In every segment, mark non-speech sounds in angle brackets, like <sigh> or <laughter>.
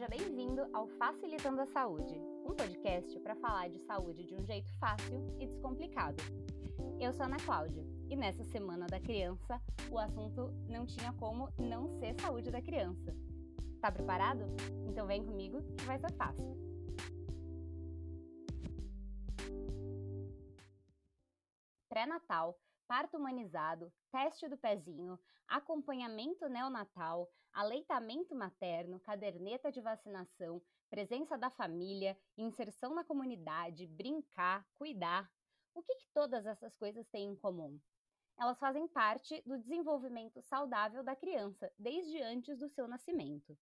Seja bem-vindo ao Facilitando a Saúde, um podcast para falar de saúde de um jeito fácil e descomplicado. Eu sou Ana Cláudia e nessa Semana da Criança o assunto não tinha como não ser saúde da criança. Tá preparado? Então vem comigo que vai ser fácil. Pré-natal parto humanizado, teste do pezinho, acompanhamento neonatal, aleitamento materno, caderneta de vacinação, presença da família, inserção na comunidade, brincar, cuidar. O que, que todas essas coisas têm em comum? Elas fazem parte do desenvolvimento saudável da criança, desde antes do seu nascimento.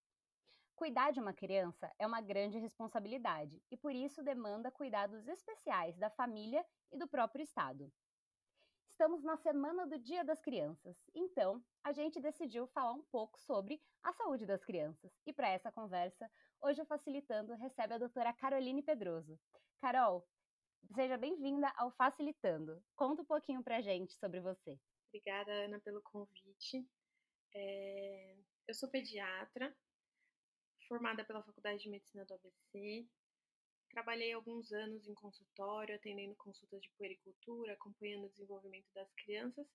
Cuidar de uma criança é uma grande responsabilidade e, por isso, demanda cuidados especiais da família e do próprio Estado. Estamos na semana do Dia das Crianças, então a gente decidiu falar um pouco sobre a saúde das crianças. E para essa conversa, hoje o Facilitando recebe a doutora Caroline Pedroso. Carol, seja bem-vinda ao Facilitando. Conta um pouquinho para a gente sobre você. Obrigada, Ana, pelo convite. É... Eu sou pediatra, formada pela Faculdade de Medicina do ABC, Trabalhei alguns anos em consultório, atendendo consultas de puericultura, acompanhando o desenvolvimento das crianças,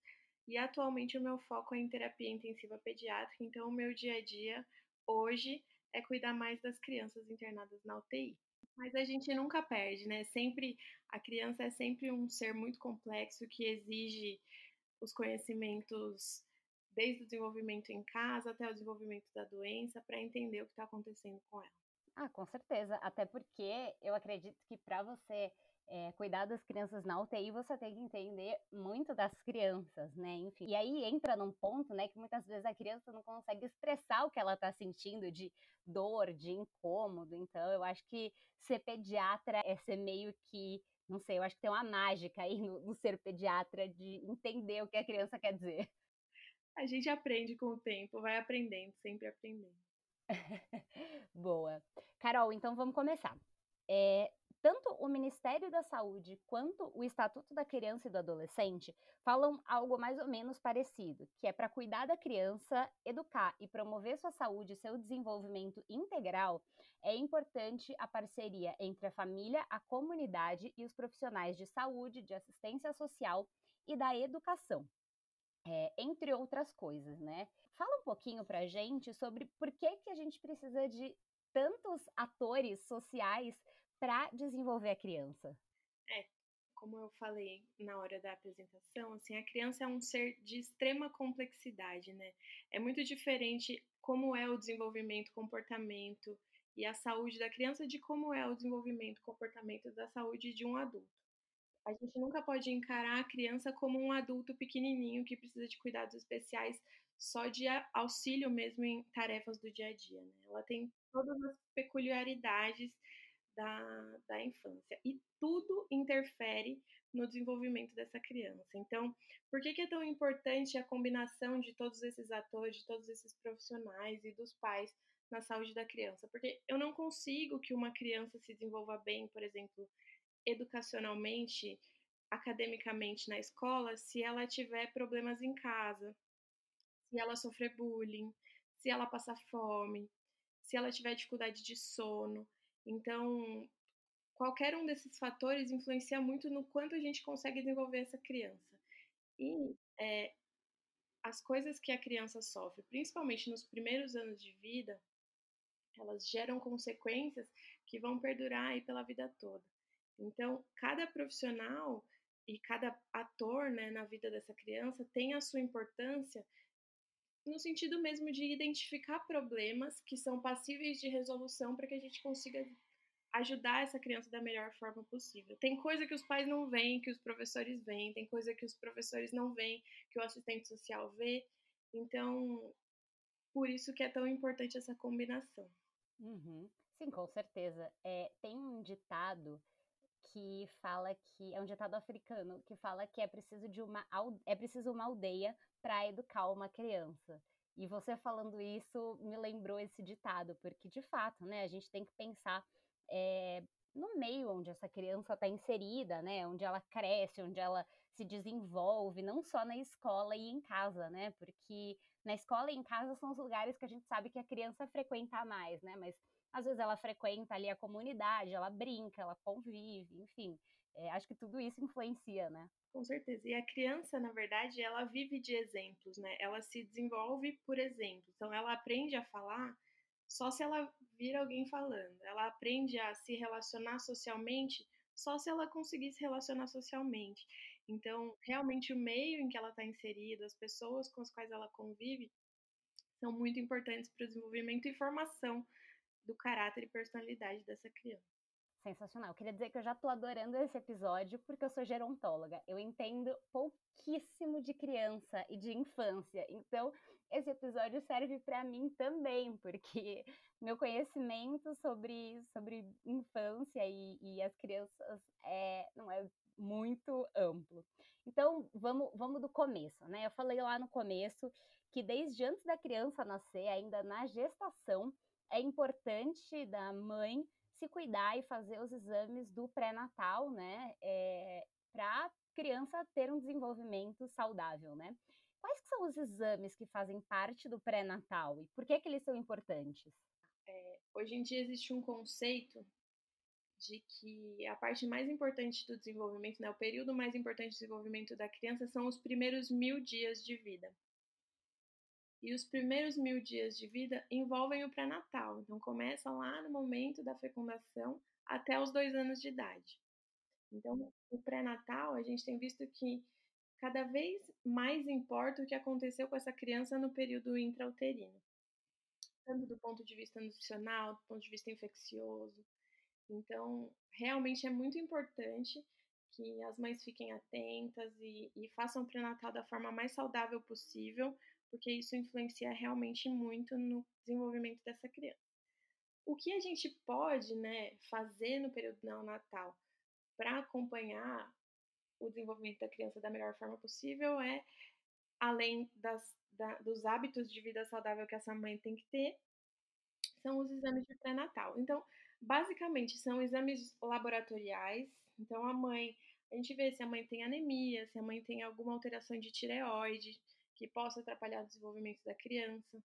e atualmente o meu foco é em terapia intensiva pediátrica, então o meu dia a dia hoje é cuidar mais das crianças internadas na UTI. Mas a gente nunca perde, né? Sempre a criança é sempre um ser muito complexo que exige os conhecimentos desde o desenvolvimento em casa até o desenvolvimento da doença para entender o que está acontecendo com ela. Ah, com certeza. Até porque eu acredito que para você é, cuidar das crianças na UTI, você tem que entender muito das crianças, né? Enfim. E aí entra num ponto, né, que muitas vezes a criança não consegue expressar o que ela está sentindo de dor, de incômodo. Então, eu acho que ser pediatra é ser meio que. Não sei, eu acho que tem uma mágica aí no, no ser pediatra de entender o que a criança quer dizer. A gente aprende com o tempo, vai aprendendo, sempre aprendendo. <laughs> Boa. Carol, então vamos começar. É, tanto o Ministério da Saúde quanto o Estatuto da Criança e do Adolescente falam algo mais ou menos parecido, que é para cuidar da criança, educar e promover sua saúde e seu desenvolvimento integral, é importante a parceria entre a família, a comunidade e os profissionais de saúde, de assistência social e da educação é, entre outras coisas, né? Fala um pouquinho pra gente sobre por que, que a gente precisa de tantos atores sociais para desenvolver a criança. É, como eu falei na hora da apresentação, assim, a criança é um ser de extrema complexidade, né? É muito diferente como é o desenvolvimento, comportamento e a saúde da criança de como é o desenvolvimento, comportamento da saúde de um adulto a gente nunca pode encarar a criança como um adulto pequenininho que precisa de cuidados especiais só de auxílio mesmo em tarefas do dia a dia. Né? Ela tem todas as peculiaridades da, da infância e tudo interfere no desenvolvimento dessa criança. Então, por que, que é tão importante a combinação de todos esses atores, de todos esses profissionais e dos pais na saúde da criança? Porque eu não consigo que uma criança se desenvolva bem, por exemplo, educacionalmente, academicamente na escola, se ela tiver problemas em casa, se ela sofrer bullying, se ela passar fome, se ela tiver dificuldade de sono. Então, qualquer um desses fatores influencia muito no quanto a gente consegue desenvolver essa criança. E é, as coisas que a criança sofre, principalmente nos primeiros anos de vida, elas geram consequências que vão perdurar aí pela vida toda. Então, cada profissional e cada ator né, na vida dessa criança tem a sua importância no sentido mesmo de identificar problemas que são passíveis de resolução para que a gente consiga ajudar essa criança da melhor forma possível. Tem coisa que os pais não veem, que os professores veem, tem coisa que os professores não veem, que o assistente social vê. Então, por isso que é tão importante essa combinação. Uhum. Sim, com certeza. É, tem um ditado que fala que é um ditado africano que fala que é preciso de uma é preciso uma aldeia para educar uma criança. E você falando isso me lembrou esse ditado, porque de fato, né, a gente tem que pensar é, no meio onde essa criança está inserida, né, onde ela cresce, onde ela se desenvolve, não só na escola e em casa, né, porque na escola e em casa são os lugares que a gente sabe que a criança frequenta mais, né, mas às vezes ela frequenta ali a comunidade, ela brinca, ela convive, enfim. É, acho que tudo isso influencia, né? Com certeza. E a criança, na verdade, ela vive de exemplos, né? Ela se desenvolve por exemplo. Então, ela aprende a falar só se ela vir alguém falando. Ela aprende a se relacionar socialmente só se ela conseguir se relacionar socialmente. Então, realmente, o meio em que ela está inserida, as pessoas com as quais ela convive, são muito importantes para o desenvolvimento e formação do caráter e personalidade dessa criança. Sensacional. Queria dizer que eu já estou adorando esse episódio porque eu sou gerontóloga. Eu entendo pouquíssimo de criança e de infância. Então, esse episódio serve para mim também, porque meu conhecimento sobre, sobre infância e, e as crianças é, não é muito amplo. Então, vamos, vamos do começo, né? Eu falei lá no começo que desde antes da criança nascer, ainda na gestação, é importante da mãe se cuidar e fazer os exames do pré-natal, né? É, para criança ter um desenvolvimento saudável, né? Quais são os exames que fazem parte do pré-natal e por que, que eles são importantes? É, hoje em dia existe um conceito de que a parte mais importante do desenvolvimento, né, o período mais importante do desenvolvimento da criança são os primeiros mil dias de vida. E os primeiros mil dias de vida envolvem o pré-natal. Então, começa lá no momento da fecundação até os dois anos de idade. Então, o pré-natal, a gente tem visto que cada vez mais importa o que aconteceu com essa criança no período intrauterino. Tanto do ponto de vista nutricional, do ponto de vista infeccioso. Então, realmente é muito importante que as mães fiquem atentas e, e façam o pré-natal da forma mais saudável possível, porque isso influencia realmente muito no desenvolvimento dessa criança. O que a gente pode né, fazer no período neonatal para acompanhar o desenvolvimento da criança da melhor forma possível é, além das, da, dos hábitos de vida saudável que essa mãe tem que ter, são os exames de pré-natal. Então, basicamente, são exames laboratoriais. Então, a mãe, a gente vê se a mãe tem anemia, se a mãe tem alguma alteração de tireoide, que possa atrapalhar o desenvolvimento da criança.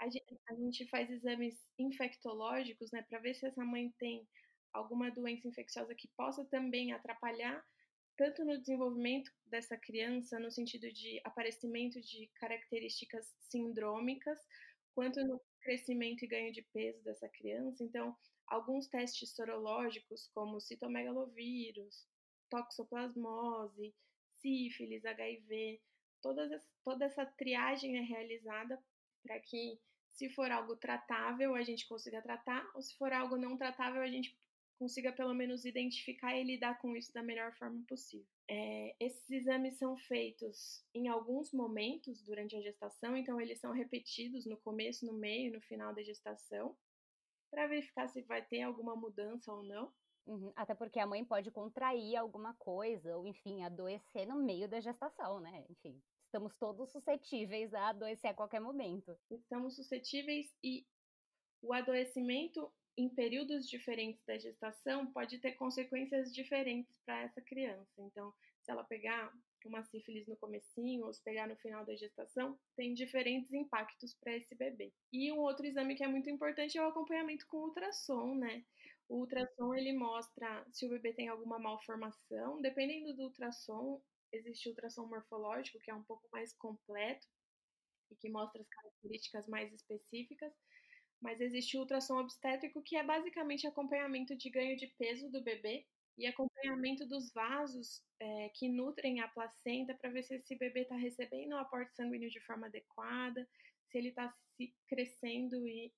A gente, a gente faz exames infectológicos, né, para ver se essa mãe tem alguma doença infecciosa que possa também atrapalhar tanto no desenvolvimento dessa criança, no sentido de aparecimento de características sindrômicas, quanto no crescimento e ganho de peso dessa criança. Então, alguns testes sorológicos, como citomegalovírus, toxoplasmose, sífilis, HIV, todas, toda essa triagem é realizada para que, se for algo tratável, a gente consiga tratar, ou se for algo não tratável, a gente consiga pelo menos identificar e lidar com isso da melhor forma possível. É, esses exames são feitos em alguns momentos durante a gestação, então eles são repetidos no começo, no meio e no final da gestação, para verificar se vai ter alguma mudança ou não. Uhum, até porque a mãe pode contrair alguma coisa, ou enfim, adoecer no meio da gestação, né? Enfim, estamos todos suscetíveis a adoecer a qualquer momento. Estamos suscetíveis e o adoecimento em períodos diferentes da gestação pode ter consequências diferentes para essa criança. Então, se ela pegar uma sífilis no comecinho ou se pegar no final da gestação, tem diferentes impactos para esse bebê. E um outro exame que é muito importante é o acompanhamento com ultrassom, né? O ultrassom ele mostra se o bebê tem alguma malformação. Dependendo do ultrassom, existe o ultrassom morfológico, que é um pouco mais completo e que mostra as características mais específicas. Mas existe o ultrassom obstétrico, que é basicamente acompanhamento de ganho de peso do bebê e acompanhamento dos vasos é, que nutrem a placenta para ver se esse bebê está recebendo o aporte sanguíneo de forma adequada, se ele está se crescendo e,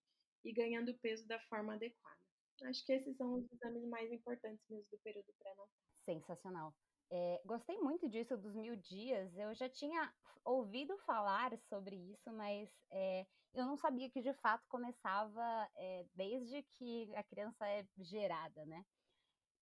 e ganhando peso da forma adequada. Acho que esses são os exames mais importantes mesmo do período pré-natal. Sensacional. É, gostei muito disso dos mil dias. Eu já tinha ouvido falar sobre isso, mas é, eu não sabia que de fato começava é, desde que a criança é gerada, né?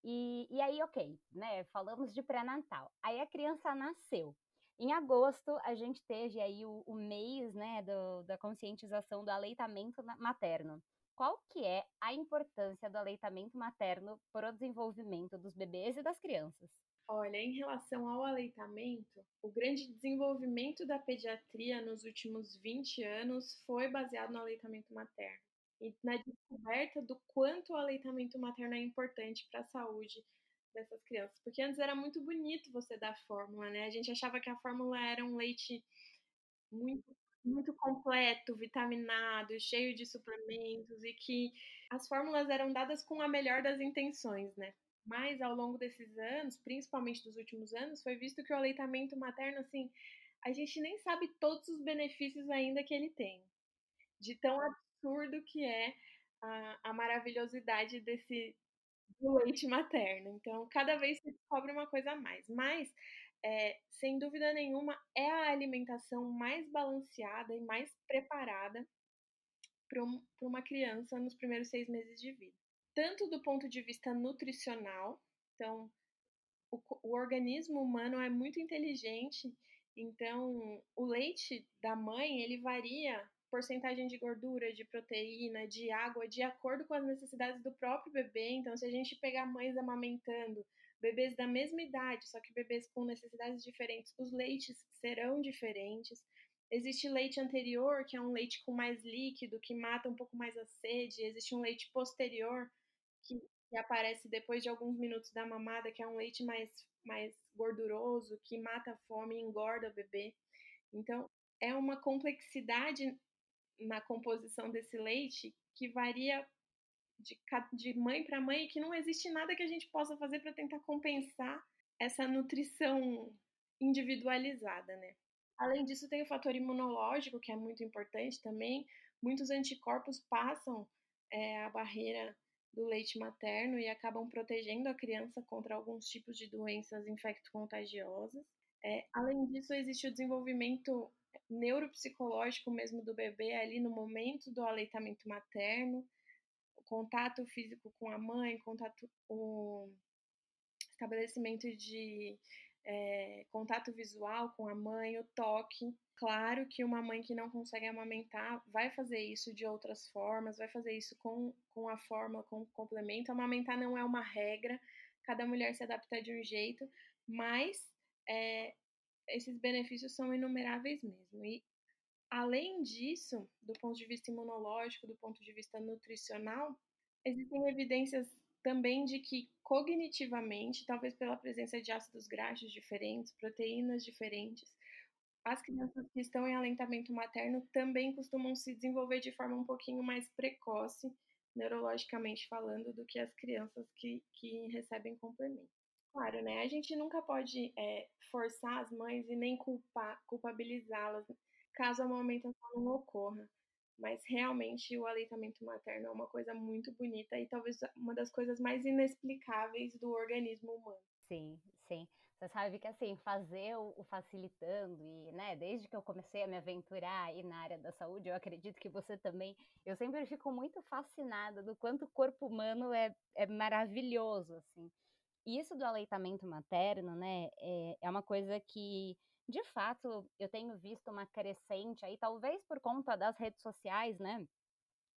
E, e aí, ok, né? Falamos de pré-natal. Aí a criança nasceu. Em agosto, a gente teve aí o, o mês né, do, da conscientização do aleitamento materno qual que é a importância do aleitamento materno para o desenvolvimento dos bebês e das crianças? Olha, em relação ao aleitamento, o grande desenvolvimento da pediatria nos últimos 20 anos foi baseado no aleitamento materno. e na descoberta do quanto o aleitamento materno é importante para a saúde dessas crianças. Porque antes era muito bonito você dar fórmula, né? A gente achava que a fórmula era um leite muito muito completo, vitaminado, cheio de suplementos e que as fórmulas eram dadas com a melhor das intenções, né? Mas ao longo desses anos, principalmente dos últimos anos, foi visto que o aleitamento materno, assim, a gente nem sabe todos os benefícios ainda que ele tem. De tão absurdo que é a, a maravilhosidade desse do leite materno. Então, cada vez se descobre uma coisa a mais. Mas é, sem dúvida nenhuma, é a alimentação mais balanceada e mais preparada para um, uma criança nos primeiros seis meses de vida. Tanto do ponto de vista nutricional, então, o, o organismo humano é muito inteligente, então o leite da mãe ele varia porcentagem de gordura, de proteína, de água, de acordo com as necessidades do próprio bebê. Então, se a gente pegar mães amamentando bebês da mesma idade, só que bebês com necessidades diferentes, os leites serão diferentes. Existe leite anterior, que é um leite com mais líquido, que mata um pouco mais a sede. Existe um leite posterior, que, que aparece depois de alguns minutos da mamada, que é um leite mais, mais gorduroso, que mata a fome e engorda o bebê. Então, é uma complexidade na composição desse leite que varia de, de mãe para mãe que não existe nada que a gente possa fazer para tentar compensar essa nutrição individualizada, né? Além disso, tem o fator imunológico, que é muito importante também. Muitos anticorpos passam é, a barreira do leite materno e acabam protegendo a criança contra alguns tipos de doenças infecto-contagiosas. É, além disso, existe o desenvolvimento neuropsicológico mesmo do bebê ali no momento do aleitamento materno contato físico com a mãe, contato, o estabelecimento de é, contato visual com a mãe, o toque. Claro que uma mãe que não consegue amamentar vai fazer isso de outras formas, vai fazer isso com, com a forma, com o complemento. Amamentar não é uma regra, cada mulher se adapta de um jeito, mas é, esses benefícios são inumeráveis mesmo. E Além disso, do ponto de vista imunológico, do ponto de vista nutricional, existem evidências também de que cognitivamente, talvez pela presença de ácidos graxos diferentes, proteínas diferentes, as crianças que estão em alentamento materno também costumam se desenvolver de forma um pouquinho mais precoce, neurologicamente falando, do que as crianças que, que recebem complemento. Claro, né? A gente nunca pode é, forçar as mães e nem culpabilizá-las caso a amamentação não ocorra. Mas realmente o aleitamento materno é uma coisa muito bonita e talvez uma das coisas mais inexplicáveis do organismo humano. Sim, sim. Você sabe que assim, fazer o, facilitando e, né, desde que eu comecei a me aventurar aí na área da saúde, eu acredito que você também, eu sempre fico muito fascinada do quanto o corpo humano é, é maravilhoso, assim. E isso do aleitamento materno, né, é, é uma coisa que de fato, eu tenho visto uma crescente aí, talvez por conta das redes sociais, né?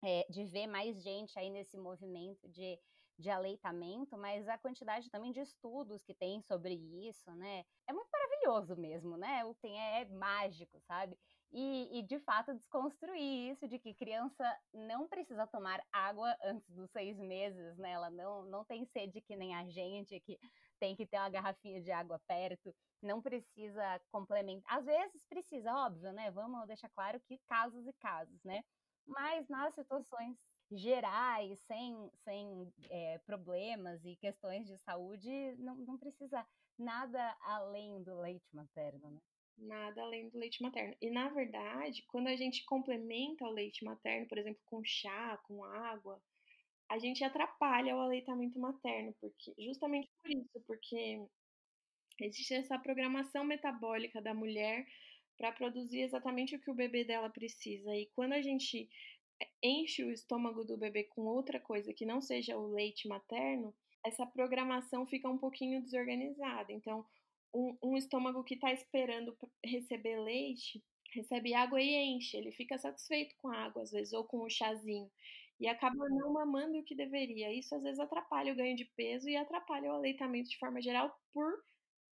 É, de ver mais gente aí nesse movimento de, de aleitamento, mas a quantidade também de estudos que tem sobre isso, né? É muito maravilhoso mesmo, né? O tem é, é mágico, sabe? E, e, de fato desconstruir isso de que criança não precisa tomar água antes dos seis meses, né? Ela não, não tem sede que nem a gente, que tem que ter uma garrafinha de água perto não precisa complementar. Às vezes precisa, óbvio, né? Vamos deixar claro que casos e casos, né? Mas nas situações gerais, sem, sem é, problemas e questões de saúde, não, não precisa nada além do leite materno, né? Nada além do leite materno. E na verdade, quando a gente complementa o leite materno, por exemplo, com chá, com água, a gente atrapalha o aleitamento materno, porque justamente por isso, porque Existe essa programação metabólica da mulher para produzir exatamente o que o bebê dela precisa. E quando a gente eh, enche o estômago do bebê com outra coisa que não seja o leite materno, essa programação fica um pouquinho desorganizada. Então, um, um estômago que está esperando receber leite recebe água e enche, ele fica satisfeito com a água, às vezes, ou com o chazinho, e acaba não mamando o que deveria. Isso às vezes atrapalha o ganho de peso e atrapalha o aleitamento de forma geral por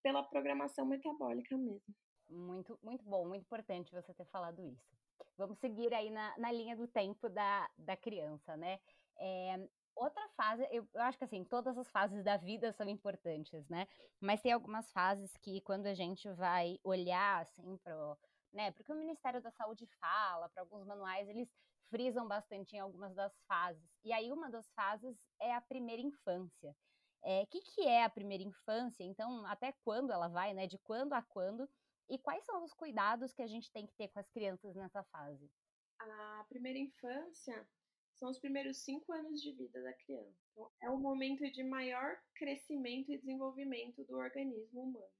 pela programação metabólica mesmo. Muito, muito bom, muito importante você ter falado isso. Vamos seguir aí na, na linha do tempo da, da criança, né? É, outra fase, eu, eu, acho que assim, todas as fases da vida são importantes, né? Mas tem algumas fases que quando a gente vai olhar assim pro, né, porque o Ministério da Saúde fala, para alguns manuais eles frisam bastante em algumas das fases. E aí uma das fases é a primeira infância. O é, que, que é a primeira infância? Então, até quando ela vai, né? De quando a quando? E quais são os cuidados que a gente tem que ter com as crianças nessa fase? A primeira infância são os primeiros cinco anos de vida da criança. Então, é o momento de maior crescimento e desenvolvimento do organismo humano.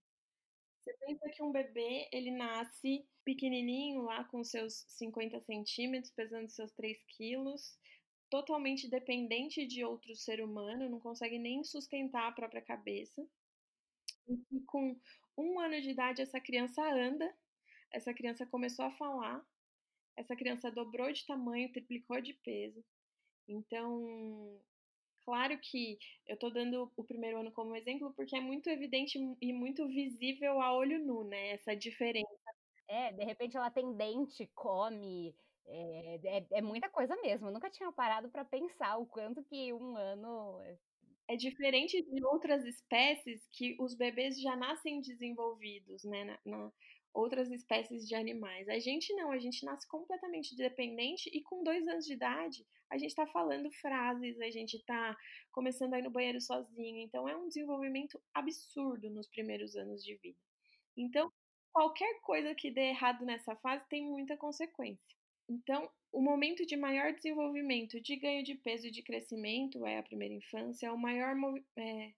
Você pensa que um bebê, ele nasce pequenininho, lá com seus 50 centímetros, pesando seus 3 quilos, totalmente dependente de outro ser humano, não consegue nem sustentar a própria cabeça. E com um ano de idade, essa criança anda, essa criança começou a falar, essa criança dobrou de tamanho, triplicou de peso. Então, claro que eu estou dando o primeiro ano como exemplo porque é muito evidente e muito visível a olho nu, né? Essa diferença. É, de repente ela tem dente, come, é, é, é muita coisa mesmo. Eu nunca tinha parado para pensar o quanto que um ano é, é diferente de outras espécies que os bebês já nascem desenvolvidos, né? Na, na, outras espécies de animais. A gente não, a gente nasce completamente dependente e com dois anos de idade a gente está falando frases, a gente está começando a ir no banheiro sozinho. Então é um desenvolvimento absurdo nos primeiros anos de vida. Então, qualquer coisa que dê errado nessa fase tem muita consequência. Então, o momento de maior desenvolvimento de ganho de peso e de crescimento é a primeira infância, é o maior é,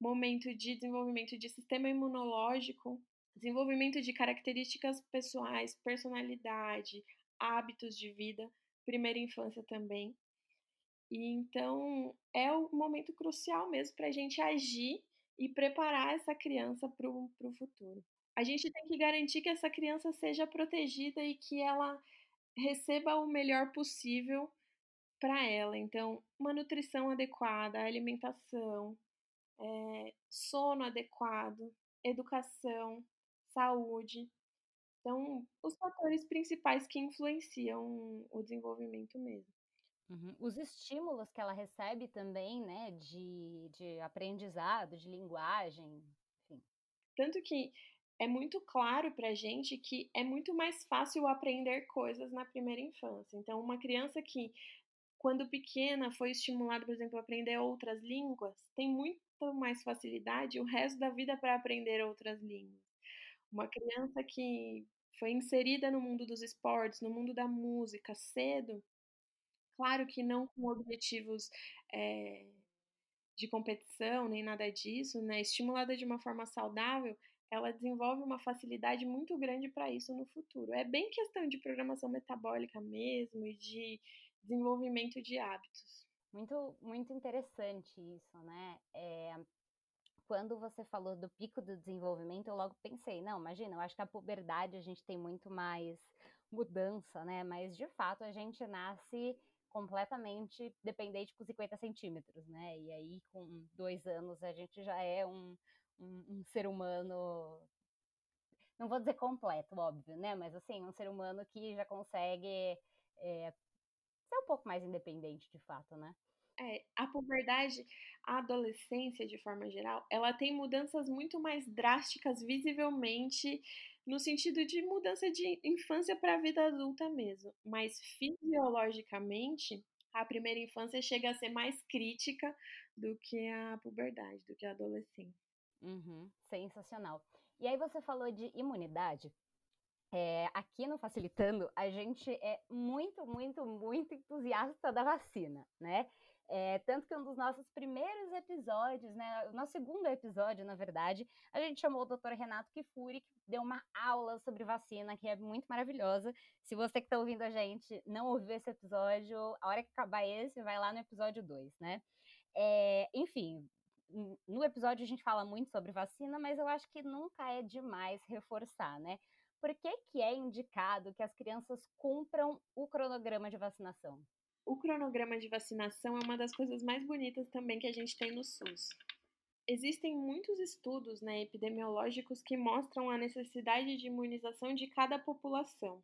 momento de desenvolvimento de sistema imunológico, desenvolvimento de características pessoais, personalidade, hábitos de vida, primeira infância também. E então é o momento crucial mesmo para a gente agir e preparar essa criança para o futuro. A gente tem que garantir que essa criança seja protegida e que ela receba o melhor possível para ela. Então, uma nutrição adequada, alimentação, é, sono adequado, educação, saúde. Então, os fatores principais que influenciam o desenvolvimento mesmo. Uhum. Os estímulos que ela recebe também, né, de, de aprendizado, de linguagem, enfim. Tanto que é muito claro para gente que é muito mais fácil aprender coisas na primeira infância. Então, uma criança que, quando pequena, foi estimulada, por exemplo, a aprender outras línguas, tem muito mais facilidade o resto da vida para aprender outras línguas. Uma criança que foi inserida no mundo dos esportes, no mundo da música cedo, claro que não com objetivos é, de competição nem nada disso, né? Estimulada de uma forma saudável, ela desenvolve uma facilidade muito grande para isso no futuro. É bem questão de programação metabólica mesmo e de desenvolvimento de hábitos. Muito, muito interessante isso, né? É, quando você falou do pico do desenvolvimento, eu logo pensei, não, imagina, eu acho que a puberdade a gente tem muito mais mudança, né? Mas de fato a gente nasce completamente dependente com 50 centímetros, né? E aí com dois anos a gente já é um, um, um ser humano não vou dizer completo, óbvio, né? Mas assim, um ser humano que já consegue é, ser um pouco mais independente de fato, né? É, a puberdade, a adolescência de forma geral, ela tem mudanças muito mais drásticas visivelmente no sentido de mudança de infância para a vida adulta mesmo, mas fisiologicamente a primeira infância chega a ser mais crítica do que a puberdade, do que a adolescência. Uhum, sensacional. E aí você falou de imunidade. É, aqui no Facilitando, a gente é muito, muito, muito entusiasta da vacina, né? É, tanto que um dos nossos primeiros episódios, né, o nosso segundo episódio, na verdade, a gente chamou o Dr. Renato Kifuri, que deu uma aula sobre vacina, que é muito maravilhosa. Se você que está ouvindo a gente não ouviu esse episódio, a hora que acabar esse, vai lá no episódio 2, né? É, enfim, no episódio a gente fala muito sobre vacina, mas eu acho que nunca é demais reforçar, né? Por que, que é indicado que as crianças cumpram o cronograma de vacinação? O cronograma de vacinação é uma das coisas mais bonitas também que a gente tem no SUS. Existem muitos estudos né, epidemiológicos que mostram a necessidade de imunização de cada população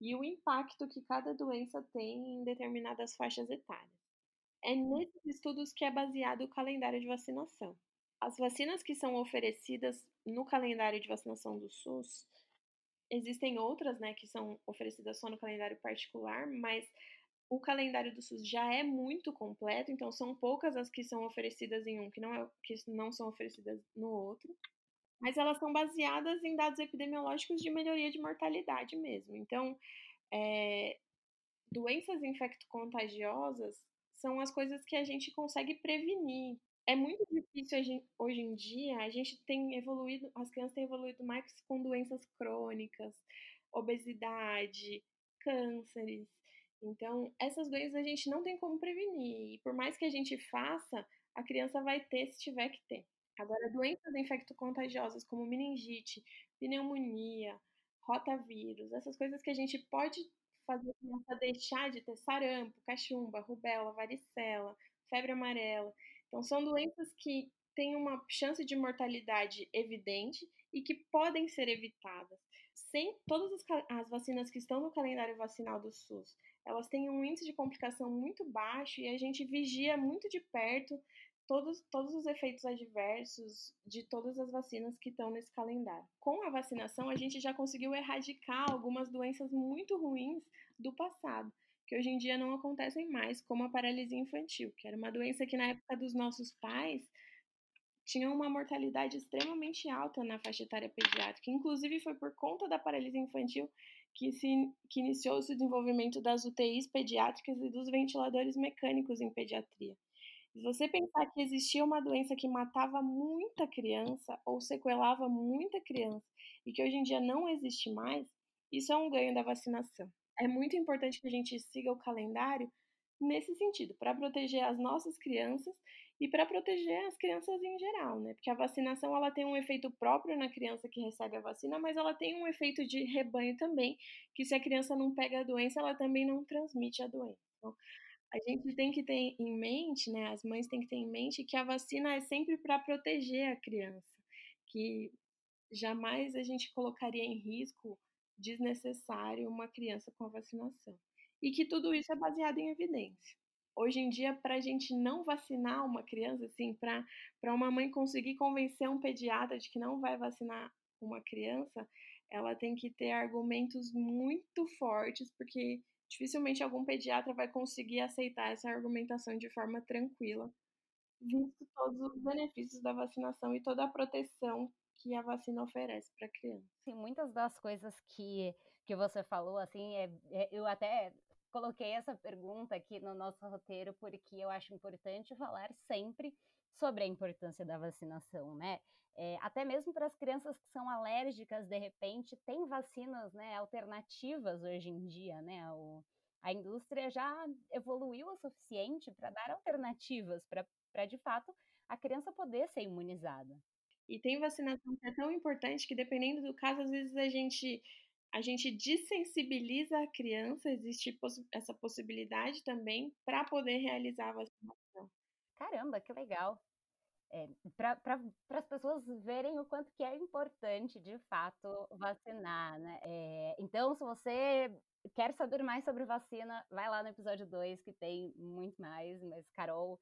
e o impacto que cada doença tem em determinadas faixas etárias. É nesses estudos que é baseado o calendário de vacinação. As vacinas que são oferecidas no calendário de vacinação do SUS, existem outras né, que são oferecidas só no calendário particular, mas o calendário do SUS já é muito completo, então são poucas as que são oferecidas em um que não, é, que não são oferecidas no outro. Mas elas são baseadas em dados epidemiológicos de melhoria de mortalidade mesmo. Então, é, doenças infecto-contagiosas são as coisas que a gente consegue prevenir. É muito difícil gente, hoje em dia, a gente tem evoluído, as crianças têm evoluído mais com doenças crônicas, obesidade, cânceres. Então, essas doenças a gente não tem como prevenir. E por mais que a gente faça, a criança vai ter se tiver que ter. Agora, doenças infecto-contagiosas como meningite, pneumonia, rotavírus, essas coisas que a gente pode fazer a criança deixar de ter sarampo, cachumba, rubéola, varicela, febre amarela. Então, são doenças que têm uma chance de mortalidade evidente e que podem ser evitadas. Sem todas as, as vacinas que estão no calendário vacinal do SUS, elas têm um índice de complicação muito baixo e a gente vigia muito de perto todos, todos os efeitos adversos de todas as vacinas que estão nesse calendário. Com a vacinação, a gente já conseguiu erradicar algumas doenças muito ruins do passado, que hoje em dia não acontecem mais, como a paralisia infantil, que era uma doença que na época dos nossos pais tinha uma mortalidade extremamente alta na faixa etária pediátrica. Inclusive, foi por conta da paralisia infantil que, se, que iniciou-se o desenvolvimento das UTIs pediátricas e dos ventiladores mecânicos em pediatria. Se você pensar que existia uma doença que matava muita criança ou sequelava muita criança e que hoje em dia não existe mais, isso é um ganho da vacinação. É muito importante que a gente siga o calendário nesse sentido, para proteger as nossas crianças e para proteger as crianças em geral, né? Porque a vacinação ela tem um efeito próprio na criança que recebe a vacina, mas ela tem um efeito de rebanho também, que se a criança não pega a doença, ela também não transmite a doença. Então, a gente tem que ter em mente, né? As mães têm que ter em mente que a vacina é sempre para proteger a criança, que jamais a gente colocaria em risco desnecessário uma criança com a vacinação. E que tudo isso é baseado em evidência. Hoje em dia, para a gente não vacinar uma criança, assim, para uma mãe conseguir convencer um pediatra de que não vai vacinar uma criança, ela tem que ter argumentos muito fortes, porque dificilmente algum pediatra vai conseguir aceitar essa argumentação de forma tranquila, visto todos os benefícios da vacinação e toda a proteção que a vacina oferece para a criança. Sim, muitas das coisas que, que você falou, assim, é, é, eu até coloquei essa pergunta aqui no nosso roteiro porque eu acho importante falar sempre sobre a importância da vacinação, né? É, até mesmo para as crianças que são alérgicas, de repente, tem vacinas né, alternativas hoje em dia, né? O, a indústria já evoluiu o suficiente para dar alternativas para, de fato, a criança poder ser imunizada. E tem vacinação que é tão importante que, dependendo do caso, às vezes a gente a gente desensibiliza a criança, existe essa possibilidade também para poder realizar a vacinação. Caramba, que legal! É, para as pessoas verem o quanto que é importante, de fato, vacinar, né? É, então, se você quer saber mais sobre vacina, vai lá no episódio 2, que tem muito mais, mas Carol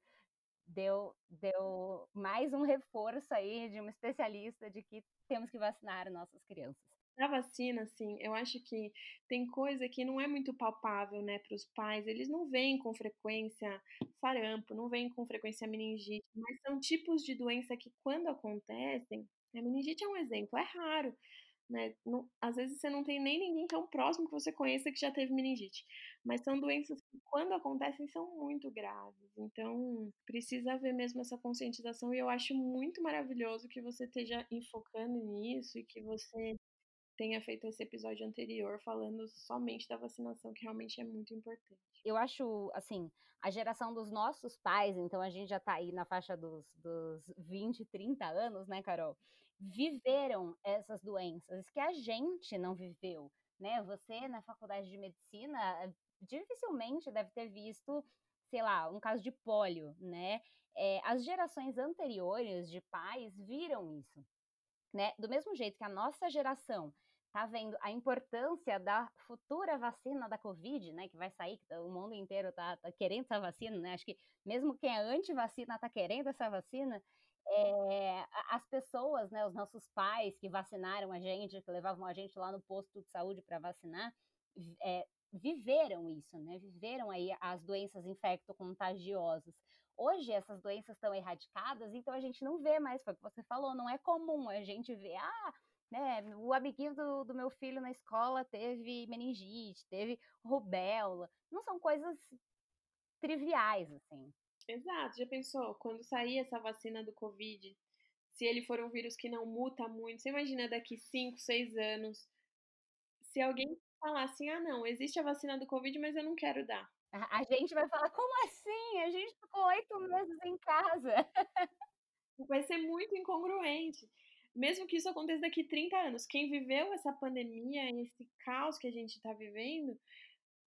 deu, deu mais um reforço aí de uma especialista de que temos que vacinar nossas crianças. A vacina, assim, eu acho que tem coisa que não é muito palpável, né, para os pais. Eles não veem com frequência sarampo, não veem com frequência meningite, mas são tipos de doença que, quando acontecem, a meningite é um exemplo, é raro, né? Não, às vezes você não tem nem ninguém tão próximo que você conheça que já teve meningite, mas são doenças que, quando acontecem, são muito graves. Então, precisa haver mesmo essa conscientização, e eu acho muito maravilhoso que você esteja enfocando nisso e que você tenha feito esse episódio anterior falando somente da vacinação, que realmente é muito importante. Eu acho, assim, a geração dos nossos pais, então a gente já tá aí na faixa dos, dos 20, 30 anos, né, Carol? Viveram essas doenças que a gente não viveu, né? Você, na faculdade de medicina, dificilmente deve ter visto sei lá, um caso de pólio, né? É, as gerações anteriores de pais viram isso, né? Do mesmo jeito que a nossa geração tá vendo a importância da futura vacina da Covid, né, que vai sair, que tá, o mundo inteiro tá, tá querendo essa vacina, né, acho que mesmo quem é anti-vacina tá querendo essa vacina, é, as pessoas, né, os nossos pais que vacinaram a gente, que levavam a gente lá no posto de saúde para vacinar, é, viveram isso, né, viveram aí as doenças infecto-contagiosas. Hoje essas doenças estão erradicadas, então a gente não vê mais, foi o que você falou, não é comum a gente ver, ah, né? O amiguinho do, do meu filho na escola teve meningite, teve rubéola. Não são coisas triviais, assim. Exato. Já pensou? Quando sair essa vacina do Covid, se ele for um vírus que não muta muito, você imagina daqui 5, 6 anos, se alguém falar assim, ah, não, existe a vacina do Covid, mas eu não quero dar. A, a gente vai falar, como assim? A gente ficou oito meses em casa. Vai ser muito incongruente mesmo que isso aconteça daqui 30 anos, quem viveu essa pandemia, esse caos que a gente está vivendo,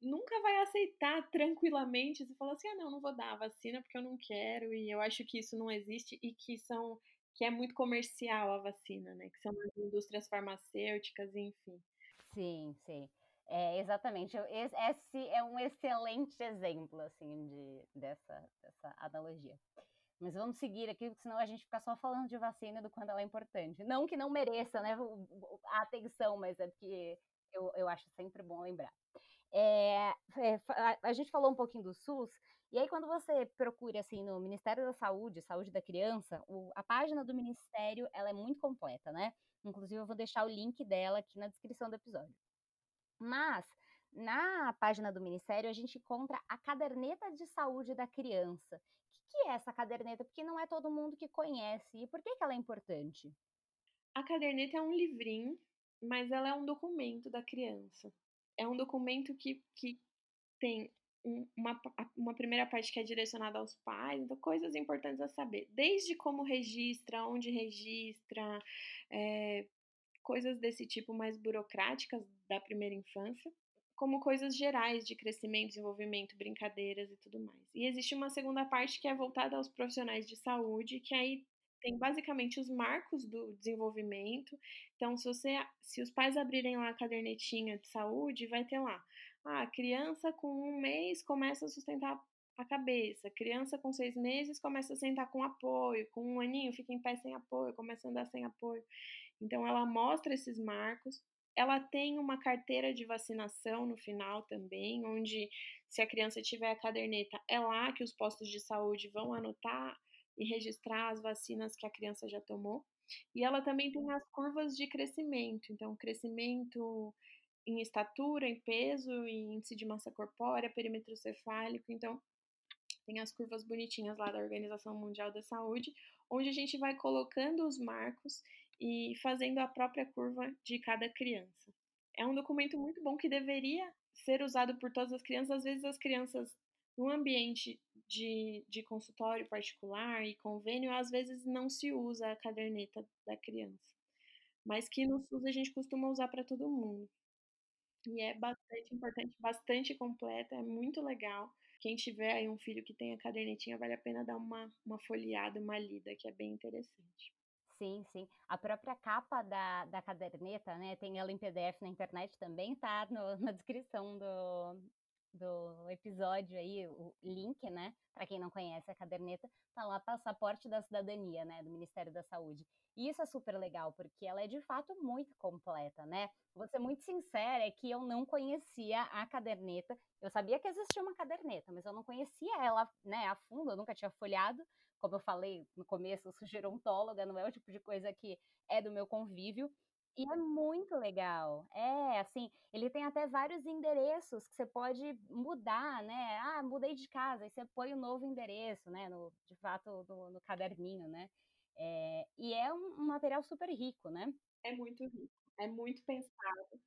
nunca vai aceitar tranquilamente. Você fala assim: ah, não, não vou dar a vacina porque eu não quero, e eu acho que isso não existe e que são que é muito comercial a vacina, né? Que são as indústrias farmacêuticas, enfim. Sim, sim. É, exatamente. Esse é um excelente exemplo, assim, de, dessa, dessa analogia. Mas vamos seguir aqui, senão a gente fica só falando de vacina do quanto ela é importante. Não que não mereça né, a atenção, mas é porque eu, eu acho sempre bom lembrar. É, é, a gente falou um pouquinho do SUS, e aí quando você procura assim no Ministério da Saúde, Saúde da Criança, o, a página do Ministério ela é muito completa, né? Inclusive eu vou deixar o link dela aqui na descrição do episódio. Mas na página do Ministério a gente encontra a caderneta de saúde da criança, que é essa caderneta? Porque não é todo mundo que conhece. E por que, que ela é importante? A caderneta é um livrinho, mas ela é um documento da criança. É um documento que, que tem uma, uma primeira parte que é direcionada aos pais, então coisas importantes a saber. Desde como registra, onde registra, é, coisas desse tipo mais burocráticas da primeira infância, como coisas gerais de crescimento, desenvolvimento, brincadeiras e tudo mais. E existe uma segunda parte que é voltada aos profissionais de saúde, que aí tem basicamente os marcos do desenvolvimento. Então, se você, se os pais abrirem lá a cadernetinha de saúde, vai ter lá, ah, a criança com um mês começa a sustentar a cabeça, criança com seis meses começa a sentar com apoio, com um aninho fica em pé sem apoio, começa a andar sem apoio. Então, ela mostra esses marcos ela tem uma carteira de vacinação no final também, onde se a criança tiver a caderneta, é lá que os postos de saúde vão anotar e registrar as vacinas que a criança já tomou. E ela também tem as curvas de crescimento, então crescimento em estatura, em peso, em índice de massa corpórea, perímetro cefálico, então tem as curvas bonitinhas lá da Organização Mundial da Saúde, onde a gente vai colocando os marcos e fazendo a própria curva de cada criança. É um documento muito bom que deveria ser usado por todas as crianças. Às vezes, as crianças, no ambiente de, de consultório particular e convênio, às vezes não se usa a caderneta da criança, mas que no SUS a gente costuma usar para todo mundo. E é bastante importante, bastante completa, é muito legal. Quem tiver aí um filho que tenha cadernetinha, vale a pena dar uma, uma folheada, uma lida, que é bem interessante. Sim, sim. A própria capa da, da caderneta, né? Tem ela em PDF na internet também, tá no, na descrição do, do episódio aí, o link, né? Para quem não conhece a caderneta, tá lá passaporte da cidadania, né? Do Ministério da Saúde. E isso é super legal, porque ela é de fato muito completa, né? Vou ser muito sincera, é que eu não conhecia a caderneta. Eu sabia que existia uma caderneta, mas eu não conhecia ela, né, a fundo, eu nunca tinha folhado como eu falei no começo, eu sou gerontóloga, não é o tipo de coisa que é do meu convívio. E é muito legal. É, assim, ele tem até vários endereços que você pode mudar, né? Ah, mudei de casa, aí você põe o um novo endereço, né? No, de fato, no, no caderninho, né? É, e é um, um material super rico, né? É muito rico, é muito pensado.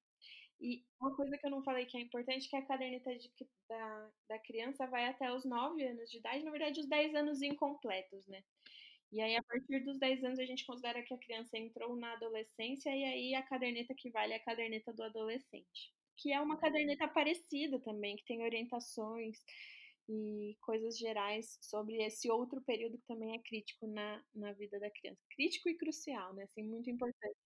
E uma coisa que eu não falei que é importante, que a caderneta de, da, da criança vai até os 9 anos de idade, na verdade, os 10 anos incompletos, né? E aí, a partir dos 10 anos, a gente considera que a criança entrou na adolescência, e aí a caderneta que vale é a caderneta do adolescente. Que é uma caderneta parecida também, que tem orientações e coisas gerais sobre esse outro período que também é crítico na, na vida da criança. Crítico e crucial, né? Assim, muito importante.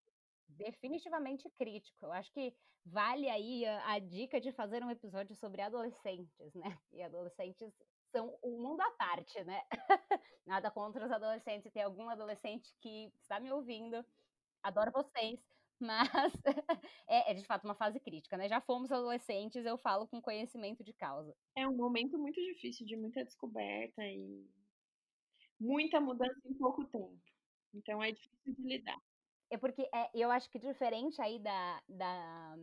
Definitivamente crítico. Eu acho que vale aí a, a dica de fazer um episódio sobre adolescentes, né? <laughs> E adolescentes são um mundo à parte, né? <laughs> Nada contra os adolescentes. Tem algum adolescente que está me ouvindo, adoro vocês. <laughs> Mas é, é, de fato uma fase crítica, né? Já fomos adolescentes, eu falo com conhecimento de causa. É um momento muito difícil, de muita descoberta e muita mudança em pouco tempo. Então é difícil de lidar. É porque é, eu acho que diferente aí da, da,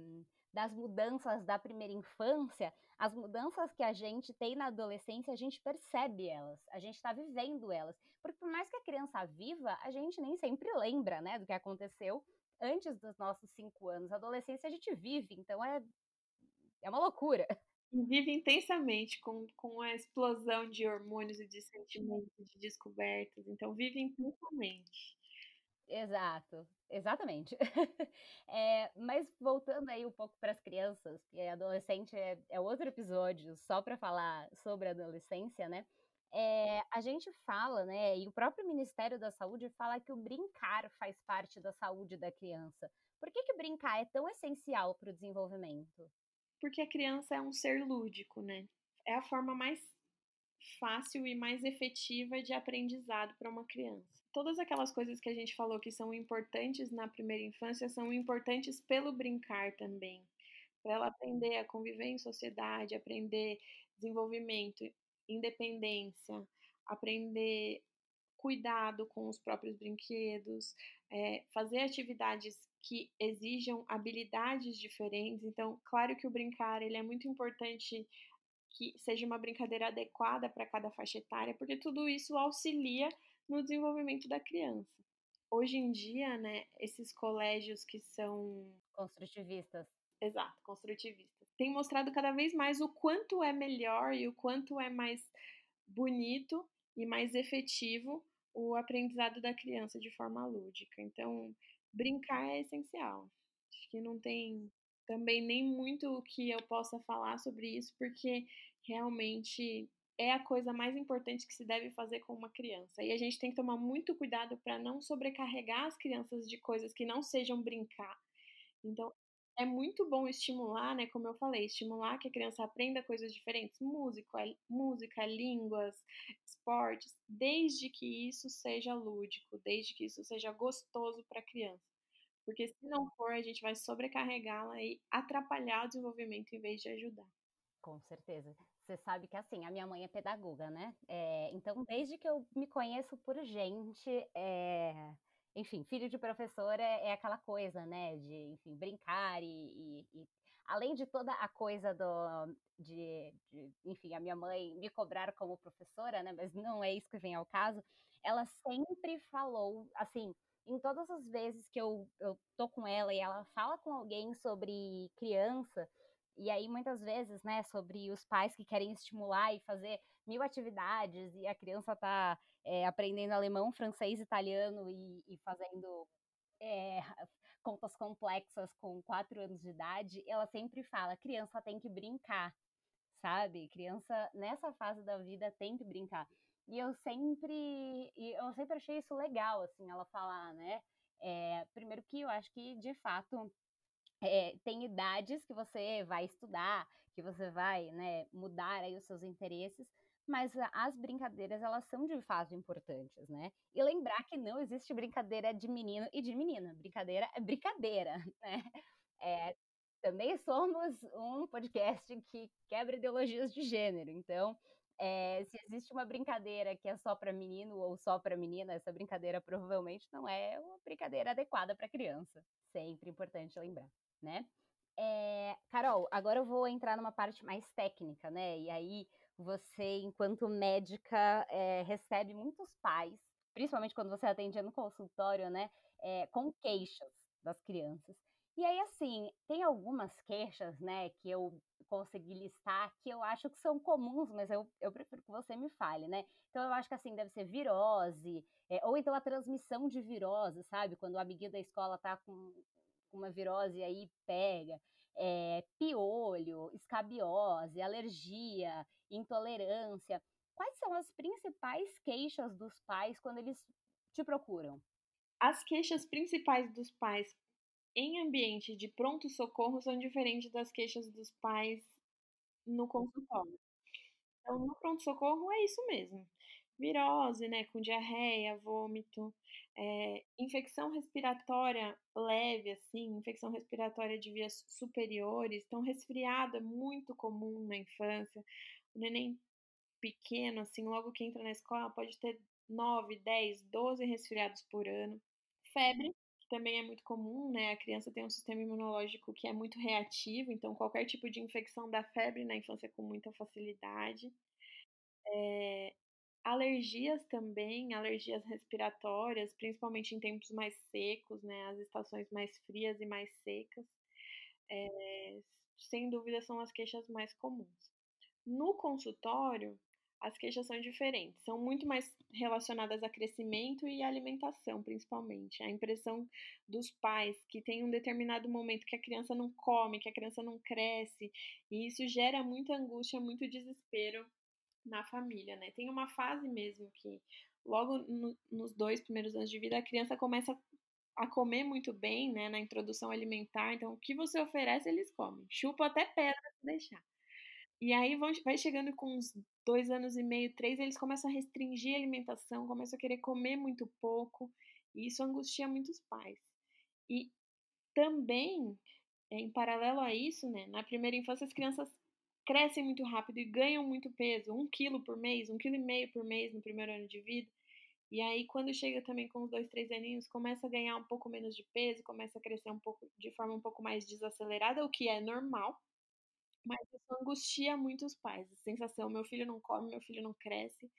das mudanças da primeira infância, as mudanças que a gente tem na adolescência, a gente percebe elas, a gente está vivendo elas. Porque por mais que a criança viva, a gente nem sempre lembra, né, do que aconteceu antes dos nossos cinco anos. A adolescência a gente vive, então é, é uma loucura. Vive intensamente, com, com a explosão de hormônios e de sentimentos, de descobertas. Então, vive intensamente. Exato, exatamente. <laughs> é, mas voltando aí um pouco para as crianças, que adolescente é, é outro episódio só para falar sobre a adolescência, né? É, a gente fala, né, e o próprio Ministério da Saúde fala que o brincar faz parte da saúde da criança. Por que, que brincar é tão essencial para o desenvolvimento? Porque a criança é um ser lúdico, né? É a forma mais fácil e mais efetiva de aprendizado para uma criança. Todas aquelas coisas que a gente falou que são importantes na primeira infância são importantes pelo brincar também. Para ela aprender a conviver em sociedade, aprender desenvolvimento independência, aprender cuidado com os próprios brinquedos, é, fazer atividades que exijam habilidades diferentes. Então, claro que o brincar ele é muito importante que seja uma brincadeira adequada para cada faixa etária, porque tudo isso auxilia no desenvolvimento da criança. Hoje em dia, né, esses colégios que são construtivistas. Exato, construtivistas tem mostrado cada vez mais o quanto é melhor e o quanto é mais bonito e mais efetivo o aprendizado da criança de forma lúdica. Então, brincar é essencial. Acho que não tem também nem muito o que eu possa falar sobre isso, porque realmente é a coisa mais importante que se deve fazer com uma criança. E a gente tem que tomar muito cuidado para não sobrecarregar as crianças de coisas que não sejam brincar. Então, é muito bom estimular, né, como eu falei, estimular que a criança aprenda coisas diferentes, música, música, línguas, esportes, desde que isso seja lúdico, desde que isso seja gostoso para a criança. Porque se não for, a gente vai sobrecarregá-la e atrapalhar o desenvolvimento em vez de ajudar. Com certeza. Você sabe que assim, a minha mãe é pedagoga, né? É, então, desde que eu me conheço por gente, é, enfim, filho de professor é, é aquela coisa, né, de, enfim, brincar e, e, e, além de toda a coisa do, de, de, enfim, a minha mãe me cobrar como professora, né, mas não é isso que vem ao caso, ela sempre falou, assim, em todas as vezes que eu, eu tô com ela e ela fala com alguém sobre criança, e aí muitas vezes, né, sobre os pais que querem estimular e fazer mil atividades e a criança está é, aprendendo alemão, francês, italiano e, e fazendo é, <laughs> contas complexas com quatro anos de idade, ela sempre fala: criança tem que brincar, sabe? Criança nessa fase da vida tem que brincar. E eu sempre, eu sempre achei isso legal, assim, ela falar, né? É, primeiro que eu acho que de fato é, tem idades que você vai estudar, que você vai né, mudar aí os seus interesses, mas as brincadeiras elas são de fato importantes, né? E lembrar que não existe brincadeira de menino e de menina, brincadeira é brincadeira, <laughs> né? É, também somos um podcast que quebra ideologias de gênero, então é, se existe uma brincadeira que é só para menino ou só para menina, essa brincadeira provavelmente não é uma brincadeira adequada para criança. Sempre importante lembrar, né? É, Carol, agora eu vou entrar numa parte mais técnica, né? E aí você, enquanto médica, é, recebe muitos pais, principalmente quando você atende no consultório, né? É, com queixas das crianças. E aí, assim, tem algumas queixas, né, que eu consegui listar que eu acho que são comuns, mas eu, eu prefiro que você me fale, né? Então, eu acho que, assim, deve ser virose, é, ou então a transmissão de virose, sabe? Quando o amiguinho da escola tá com uma virose aí pega. é, piolho, escabiose, alergia, intolerância. Quais são as principais queixas dos pais quando eles te procuram? As queixas principais dos pais em ambiente de pronto-socorro são diferentes das queixas dos pais no consultório. Então, no pronto-socorro é isso mesmo. Virose, né, com diarreia, vômito, é, infecção respiratória leve, assim, infecção respiratória de vias superiores. Então, resfriado é muito comum na infância. O neném pequeno, assim, logo que entra na escola, pode ter 9, 10, 12 resfriados por ano. Febre, também é muito comum, né? A criança tem um sistema imunológico que é muito reativo, então qualquer tipo de infecção dá febre na infância com muita facilidade. É, alergias também, alergias respiratórias, principalmente em tempos mais secos, né? As estações mais frias e mais secas. É, sem dúvida são as queixas mais comuns. No consultório, as queixas são diferentes, são muito mais relacionadas a crescimento e alimentação, principalmente. A impressão dos pais que tem um determinado momento que a criança não come, que a criança não cresce, e isso gera muita angústia, muito desespero na família, né? Tem uma fase mesmo que logo no, nos dois primeiros anos de vida a criança começa a comer muito bem, né, na introdução alimentar, então o que você oferece eles comem, chupa até pedra se deixar. E aí vai chegando com uns dois anos e meio, três, eles começam a restringir a alimentação, começam a querer comer muito pouco, e isso angustia muitos pais. E também, em paralelo a isso, né, na primeira infância as crianças crescem muito rápido e ganham muito peso, um quilo por mês, um quilo e meio por mês no primeiro ano de vida. E aí, quando chega também com os dois, três aninhos, começa a ganhar um pouco menos de peso, começa a crescer um pouco de forma um pouco mais desacelerada, o que é normal, mas isso angustia muito os pais. A sensação, meu filho não come, meu filho não cresce,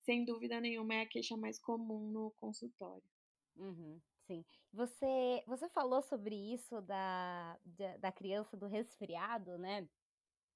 sem dúvida nenhuma é a queixa mais comum no consultório. Uhum, sim. Você, você falou sobre isso da, da, da criança do resfriado, né?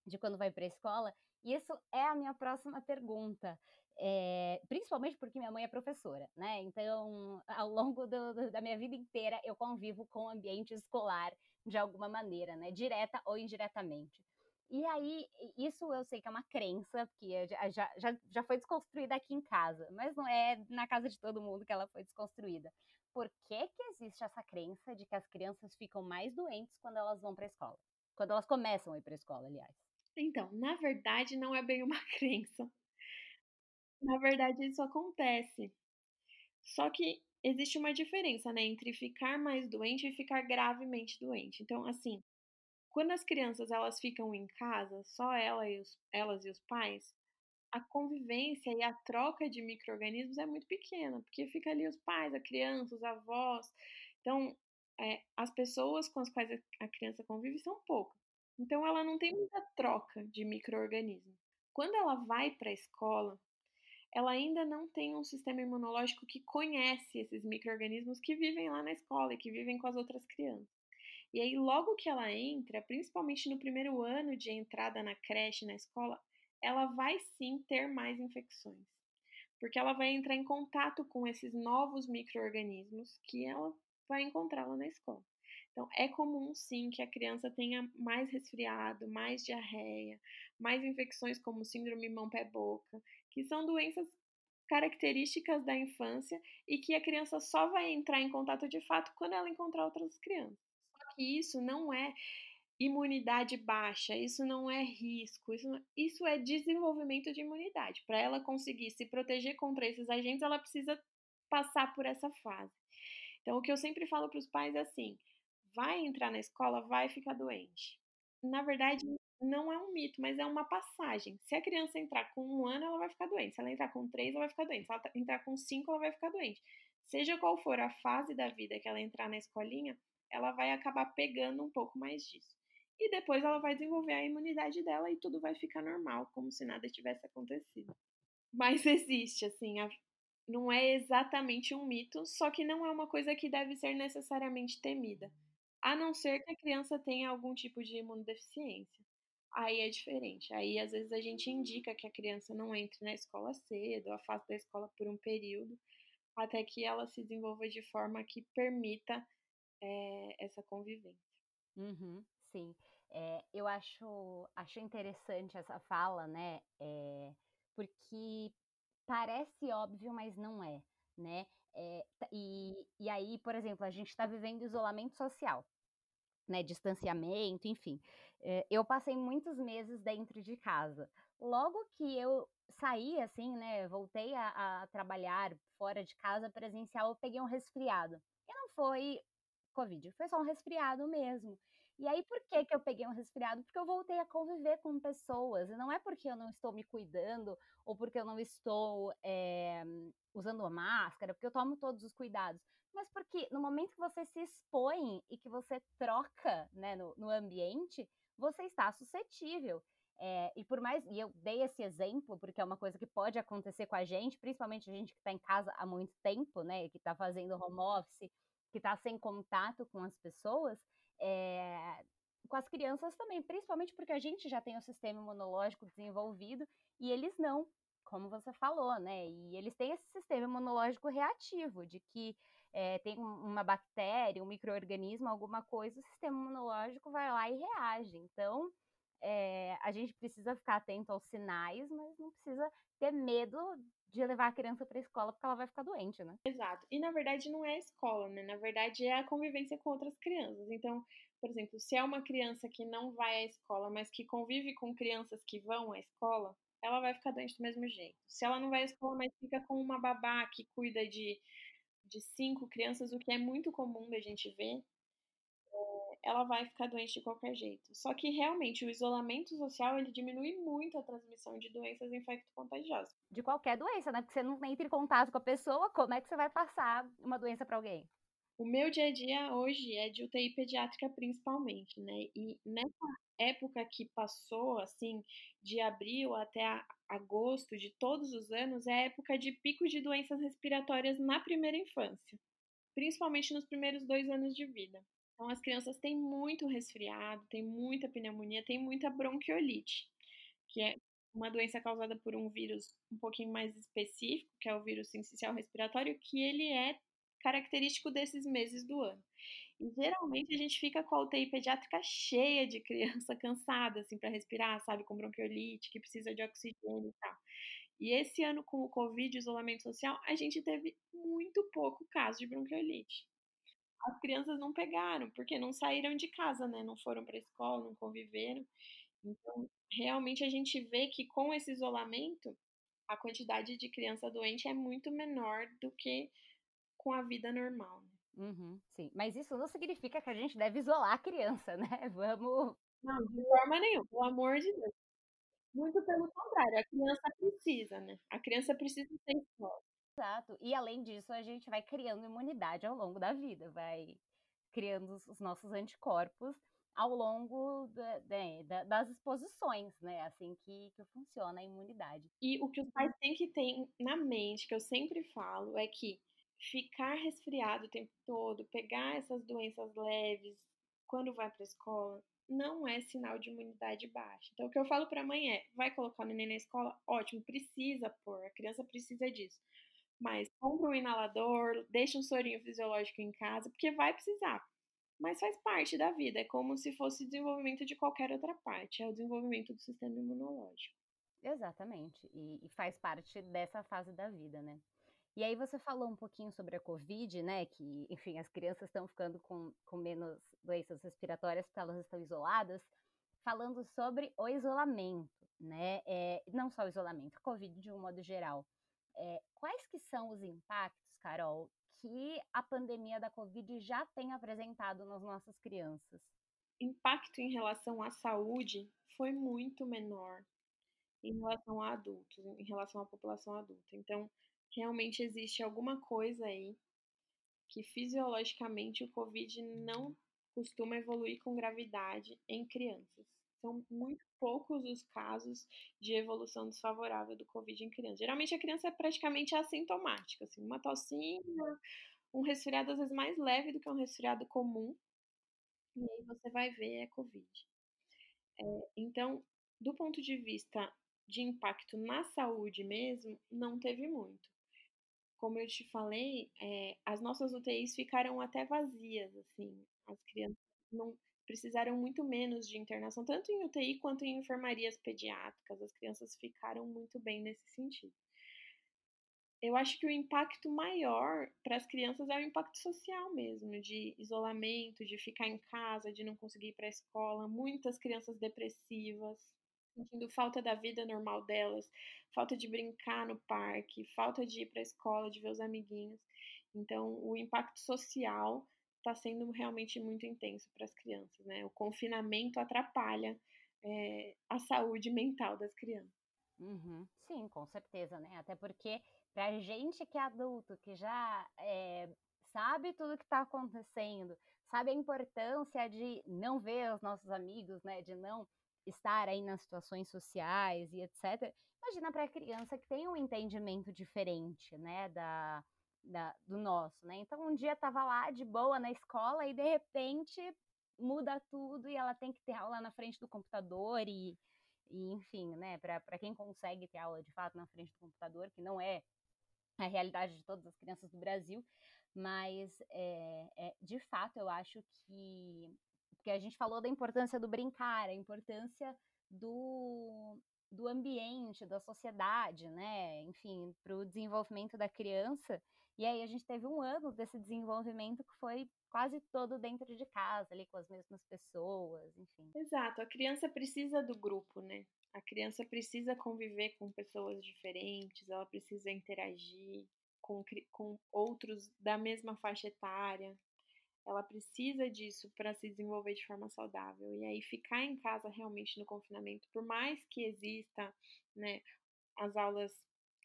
De quando vai para a escola. E isso é a minha próxima pergunta. É, principalmente porque minha mãe é professora, né? Então, ao longo do, do, da minha vida inteira, eu convivo com o ambiente escolar de alguma maneira, né? Direta ou indiretamente. E aí, isso eu sei que é uma crença, que já, já, já foi desconstruída aqui em casa, mas não é na casa de todo mundo que ela foi desconstruída. Por que, que existe essa crença de que as crianças ficam mais doentes quando elas vão para a escola? Quando elas começam a ir para a escola, aliás. Então, na verdade, não é bem uma <laughs> crença. Na verdade, isso acontece. Só que existe uma diferença, né, entre ficar mais doente e ficar gravemente doente. Então, assim, quando as crianças elas ficam em casa, só ela e os, elas e os pais, a convivência e a troca de micro-organismos é muito pequena, porque fica ali os pais, a criança, os avós. Então, é, as pessoas com as quais a criança convive são poucas. Então, ela não tem muita troca de micro-organismos. Quando ela vai para a escola, ela ainda não tem um sistema imunológico que conhece esses micro-organismos que vivem lá na escola e que vivem com as outras crianças. E aí, logo que ela entra, principalmente no primeiro ano de entrada na creche, na escola, ela vai sim ter mais infecções. Porque ela vai entrar em contato com esses novos micro-organismos que ela vai encontrar lá na escola. Então, é comum sim que a criança tenha mais resfriado, mais diarreia, mais infecções como síndrome mão-pé-boca, que são doenças características da infância e que a criança só vai entrar em contato de fato quando ela encontrar outras crianças que isso não é imunidade baixa, isso não é risco, isso, isso é desenvolvimento de imunidade. Para ela conseguir se proteger contra esses agentes, ela precisa passar por essa fase. Então, o que eu sempre falo para os pais é assim: vai entrar na escola, vai ficar doente. Na verdade, não é um mito, mas é uma passagem. Se a criança entrar com um ano, ela vai ficar doente. Se ela entrar com três, ela vai ficar doente. Se ela entrar com cinco, ela vai ficar doente. Seja qual for a fase da vida que ela entrar na escolinha, ela vai acabar pegando um pouco mais disso. E depois ela vai desenvolver a imunidade dela e tudo vai ficar normal, como se nada tivesse acontecido. Mas <laughs> existe, assim, a... não é exatamente um mito, só que não é uma coisa que deve ser necessariamente temida. A não ser que a criança tenha algum tipo de imunodeficiência. Aí é diferente. Aí às vezes a gente indica que a criança não entre na escola cedo, afaste da escola por um período, até que ela se desenvolva de forma que permita é, essa convivência. Uhum, sim. Eh, eu acho acho interessante essa fala, né, eh, porque parece óbvio, mas não é, né. E e aí, por exemplo, a gente tá vivendo isolamento social, né, distanciamento, enfim. Eu passei muitos meses dentro de casa. Logo que eu saí, assim, né, voltei a a trabalhar fora de casa presencial, eu peguei um resfriado. E não foi covid, foi só um resfriado mesmo. E aí por que que eu peguei um resfriado? Porque eu voltei a conviver com pessoas, e não é porque eu não estou me cuidando, ou porque eu não estou, eh, usando máscara, porque eu tomo todos os cuidados, mas porque no momento que você se expõe e que você troca, né, no no ambiente, você está suscetível. Eh, e por mais e eu dei esse exemplo, porque é uma coisa que pode acontecer com a gente, principalmente a gente que tá em casa há muito tempo, né, e que tá fazendo home office, que tá sem contato com as pessoas, eh, com as crianças também, principalmente porque a gente já tem o sistema imunológico desenvolvido e eles não, como você falou, né, e eles têm esse sistema imunológico reativo, de que, eh, tem um uma bactéria, um micro-organismo, alguma coisa, o sistema imunológico vai lá e reage. Então, eh, a gente precisa ficar atento aos sinais, mas não precisa ter medo de levar a criança pra escola, porque ela vai ficar doente, né. Exato. E na verdade não é a escola, né, na verdade é a convivência com outras crianças. Então, por exemplo, se é uma criança que não vai à escola, mas que convive com crianças que vão à escola, ela vai ficar doente do mesmo jeito. Se ela não vai à escola, mas fica com uma babá que cuida de de 5 crianças, o que é muito comum da gente ver, ela vai ficar doente de qualquer jeito. Só que realmente o isolamento social, ele diminui muito a transmissão de doenças infecto-contagiosas. De qualquer doença, né, porque você não entra em contato com a pessoa, como é que você vai passar uma doença pra alguém? O meu dia a dia hoje é de UTI pediátrica principalmente, né, e nessa época que passou, assim, de abril até agosto de todos os anos, é a época de pico de doenças respiratórias na primeira infância, principalmente nos primeiros 2 anos de vida. Então as crianças têm muito resfriado, têm muita pneumonia, têm muita bronquiolite, que é uma doença causada por um vírus um pouquinho mais específico, que é o vírus sincicial respiratório, que ele é característico desses meses do ano. E geralmente a gente fica com a UTI pediátrica cheia de criança <laughs> cansada, assim, pra respirar, sabe, com bronquiolite, que precisa de oxigênio e tal. E esse ano com o covid, isolamento social, a gente teve muito pouco caso de bronquiolite. As crianças não pegaram, porque não saíram de casa, né, não foram pra escola, não conviveram. Então, realmente a gente vê que com esse isolamento, a quantidade de criança doente é muito menor do que com a vida normal, né. Uhum, sim. Mas isso não significa que a gente deve isolar a criança, <laughs> né, vamos Não, de forma nenhuma, pelo amor de Deus. Muito pelo contrário, a criança precisa, né, a criança precisa ter escola. Exato. E além disso, a gente vai criando imunidade ao longo da vida, vai criando os os nossos anticorpos ao longo da né, da das exposições, né, assim que que funciona a imunidade. E o que os pais têm que ter na mente, que eu sempre falo, é que ficar resfriado o tempo todo, pegar essas doenças leves quando vai pra escola, não é sinal de imunidade baixa. Então o que eu falo pra mãe é: "Vai colocar o neném na escola? Ótimo, precisa pôr, a criança precisa disso. Mas compra um inalador, deixa um sorinho fisiológico em casa, porque vai precisar. Mas faz parte da vida, é como se fosse desenvolvimento de qualquer outra parte, é o desenvolvimento do sistema imunológico". Exatamente, e e faz parte dessa fase da vida, né. E aí você falou um pouquinho sobre a covid, né, que, enfim, as crianças estão ficando com com menos doenças respiratórias, porque elas estão isoladas. Falando sobre o isolamento, né, eh, não só o isolamento, a covid de um modo geral. Eh, quais que são os impactos, Carol, que a pandemia da covid já tem apresentado nas nossas crianças? Impacto em relação à saúde foi muito menor em relação a adultos, em relação à população adulta. Então, realmente existe alguma coisa aí que fisiologicamente o covid não costuma evoluir com gravidade em crianças. São muito poucos os casos de evolução desfavorável do covid em criança. Geralmente a criança é praticamente assintomática, assim, uma tossinha, um resfriado às vezes mais leve do que um resfriado comum, e aí você vai ver é covid. Eh, então, do ponto de vista de impacto na saúde mesmo, não teve muito. Como eu te falei, eh, as nossas UTIs ficaram até vazias, assim, as crianças não precisaram muito menos de internação, tanto em UTI quanto em enfermarias pediátricas. As crianças ficaram muito bem nesse sentido. Eu acho que o impacto maior para as crianças é o impacto social mesmo, de isolamento, de ficar em casa, de não conseguir ir para a escola, muitas crianças depressivas, sentindo falta da vida normal delas, falta de brincar no parque, falta de ir para a escola, de ver os amiguinhos. Então, o impacto social está sendo realmente muito intenso para as crianças, né? O confinamento atrapalha é, a saúde mental das crianças. Uhum. Sim, com certeza, né? Até porque para gente que é adulto, que já é, sabe tudo que está acontecendo, sabe a importância de não ver os nossos amigos, né? De não estar aí nas situações sociais e etc. Imagina para a criança que tem um entendimento diferente, né? Da, da, do nosso, né? Então um dia estava lá de boa na escola e de repente muda tudo e ela tem que ter aula na frente do computador e, e enfim, né? Para quem consegue ter aula de fato na frente do computador, que não é a realidade de todas as crianças do Brasil, mas é, é, de fato eu acho que porque a gente falou da importância do brincar, a importância do, do ambiente, da sociedade, né? Enfim, para o desenvolvimento da criança. E aí a gente teve um ano desse desenvolvimento que foi quase todo dentro de casa, ali com as mesmas pessoas, enfim. Exato, a criança precisa do grupo, né? A criança precisa conviver com pessoas diferentes, ela precisa interagir com, com outros da mesma faixa etária. Ela precisa disso para se desenvolver de forma saudável. E aí ficar em casa realmente no confinamento, por mais que exista, né, as aulas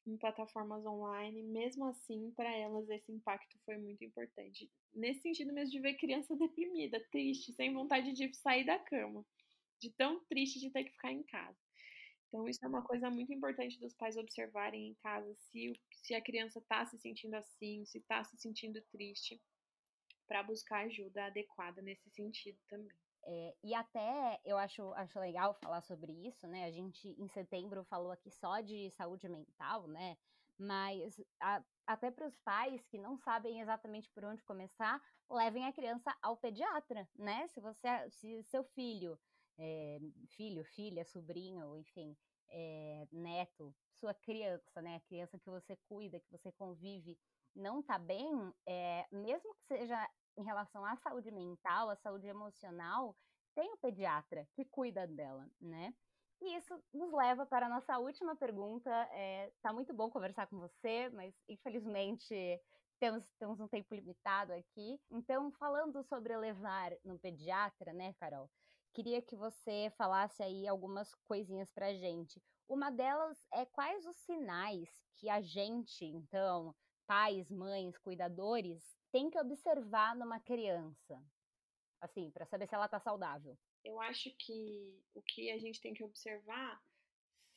em plataformas online, mesmo assim, para elas esse impacto foi muito importante. Nesse sentido mesmo de ver criança <laughs> deprimida, triste, sem vontade de sair da cama, de tão triste de ter que ficar em casa. Então, isso é uma coisa muito importante dos pais observarem em casa se, se a criança está se sentindo assim, se está se sentindo triste, para buscar ajuda adequada nesse sentido também. É, e até eu acho, acho legal falar sobre isso, né? A gente em setembro falou aqui só de saúde mental, né? Mas a, até para os pais que não sabem exatamente por onde começar, levem a criança ao pediatra, né? Se você, se seu filho, é, filho, filha, sobrinho, enfim, é, neto, sua criança, né? A criança que você cuida, que você convive, não tá bem, é, mesmo que seja em relação à saúde mental, à saúde emocional, tem o pediatra que cuida dela, né? E isso nos leva para a nossa última pergunta. É, tá muito bom conversar com você, mas infelizmente temos, temos um tempo limitado aqui. Então, falando sobre levar no pediatra, né, Carol? Queria que você falasse aí algumas coisinhas para gente. Uma delas é quais os sinais que a gente, então, pais, mães, cuidadores, tem que observar numa criança? Assim, para saber se ela está saudável. Eu acho que o que a gente tem que observar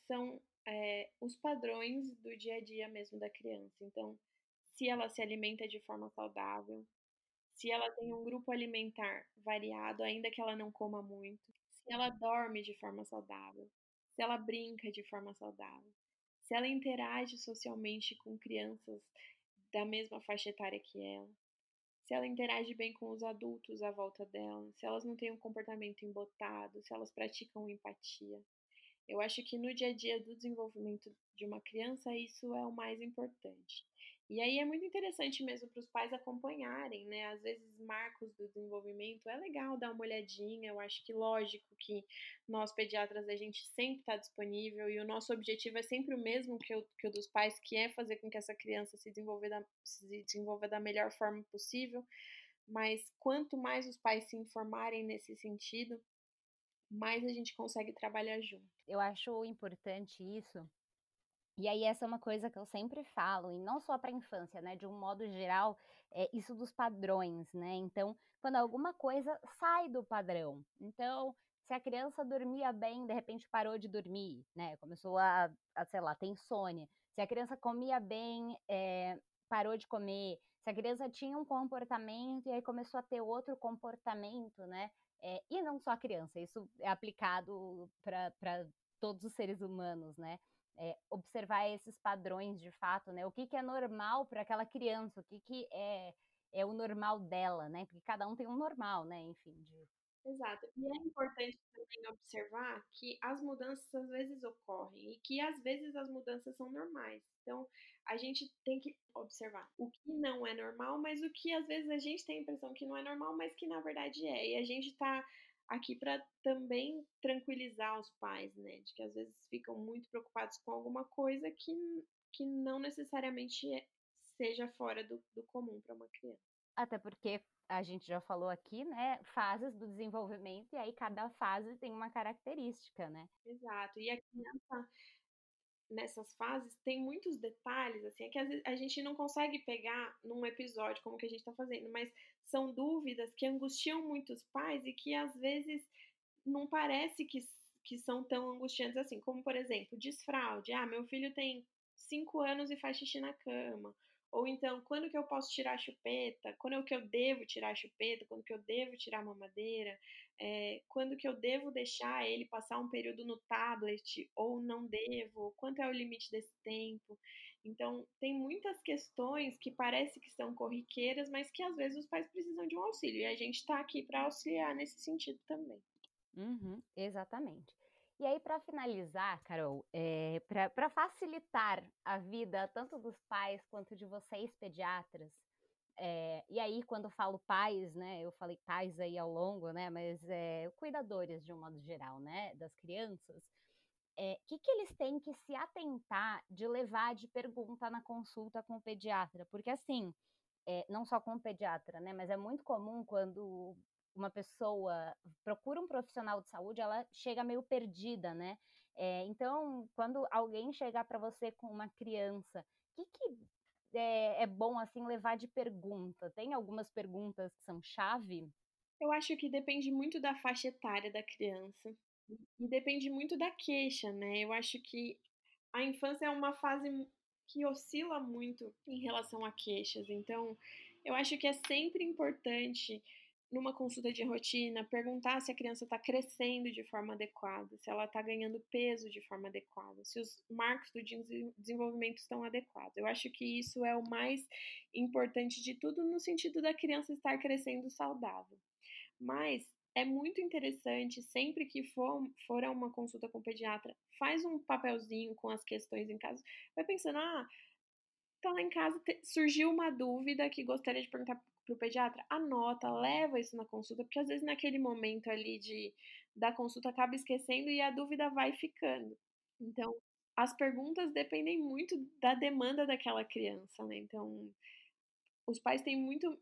são é, os padrões do dia a dia mesmo da criança. Então, se ela se alimenta de forma saudável, se ela tem um grupo alimentar variado, ainda que ela não coma muito, se ela dorme de forma saudável, se ela brinca de forma saudável, se ela interage socialmente com crianças da mesma faixa etária que ela, se ela interage bem com os adultos à volta dela, se elas não têm um comportamento embotado, se elas praticam empatia. Eu acho que no dia a dia do desenvolvimento de uma criança isso é o mais importante. E aí é muito interessante mesmo para os pais acompanharem, né? Às vezes, marcos do desenvolvimento é legal dar uma olhadinha. Eu acho que, lógico, que nós pediatras a gente sempre está disponível e o nosso objetivo é sempre o mesmo que o, que o dos pais, que é fazer com que essa criança se desenvolva, da, se desenvolva da melhor forma possível. Mas quanto mais os pais se informarem nesse sentido, mais a gente consegue trabalhar junto. Eu acho importante isso e aí essa é uma coisa que eu sempre falo, e não só para a infância, né? De um modo geral, é isso dos padrões, né? Então, quando alguma coisa sai do padrão. Então, se a criança dormia bem, de repente parou de dormir, né? Começou a, a sei lá, ter insônia. Se a criança comia bem, é, parou de comer. Se a criança tinha um comportamento e aí começou a ter outro comportamento, né? É, e não só a criança, isso é aplicado para todos os seres humanos, né? É, observar esses padrões de fato, né? O que, que é normal para aquela criança, o que, que é, é o normal dela, né? Porque cada um tem um normal, né? Enfim, de Exato. E é importante também observar que as mudanças às vezes ocorrem e que às vezes as mudanças são normais. Então, a gente tem que observar o que não é normal, mas o que às vezes a gente tem a impressão que não é normal, mas que na verdade é. E a gente tá aqui para também tranquilizar os pais, né? De que às vezes ficam muito preocupados com alguma coisa que, que não necessariamente é, seja fora do, do comum para uma criança. Até porque a gente já falou aqui, né, fases do desenvolvimento, e aí cada fase tem uma característica, né? Exato. E a criança, nessas fases, tem muitos detalhes, assim, é que às vezes a gente não consegue pegar num episódio como que a gente está fazendo, mas são dúvidas que angustiam muitos pais e que às vezes não parece que, que são tão angustiantes assim, como por exemplo, desfraude. Ah, meu filho tem cinco anos e faz xixi na cama ou então, quando que eu posso tirar a chupeta? Quando é que eu devo tirar a chupeta? Quando que eu devo tirar a mamadeira? É, quando que eu devo deixar ele passar um período no tablet ou não devo? Quanto é o limite desse tempo? Então, tem muitas questões que parece que são corriqueiras, mas que às vezes os pais precisam de um auxílio. E a gente está aqui para auxiliar nesse sentido também. Uhum, exatamente. E aí, para finalizar, Carol, é, eh, para facilitar a vida tanto dos pais quanto de vocês, pediatras, é, e aí, quando falo pais, né, eu falei pais aí ao longo, né, mas é, cuidadores de um modo geral, né, das crianças, o é, que, que eles têm que se atentar de levar de pergunta na consulta com o pediatra? Porque, assim, não só com o pediatra, né, mas é muito comum quando uma pessoa procura um profissional de saúde, ela chega meio perdida, né? Então, quando alguém chegar para você com uma criança, o que, que é, é, bom assim levar de pergunta? Tem algumas perguntas que são chave? Eu acho que depende muito da faixa etária da criança e depende muito da queixa, né? Eu acho que a infância é uma fase que oscila muito em relação a queixas, então eu acho que é sempre importante numa consulta de rotina, perguntar se a criança está crescendo de forma adequada, se ela está ganhando peso de forma adequada, se os marcos do desenvolvimento estão adequados. Eu acho que isso é o mais importante de tudo no sentido da criança estar crescendo saudável. Mas é muito interessante, sempre que for, for a uma consulta com o pediatra, faz um papelzinho com as questões em casa, vai pensando, ah, tá lá em casa, surgiu uma dúvida que gostaria de perguntar o pediatra, anota, leva isso na consulta, porque às vezes naquele momento ali de, da consulta acaba esquecendo e a dúvida vai ficando. Então, as perguntas dependem muito da demanda daquela criança, né? Então, os pais têm muito,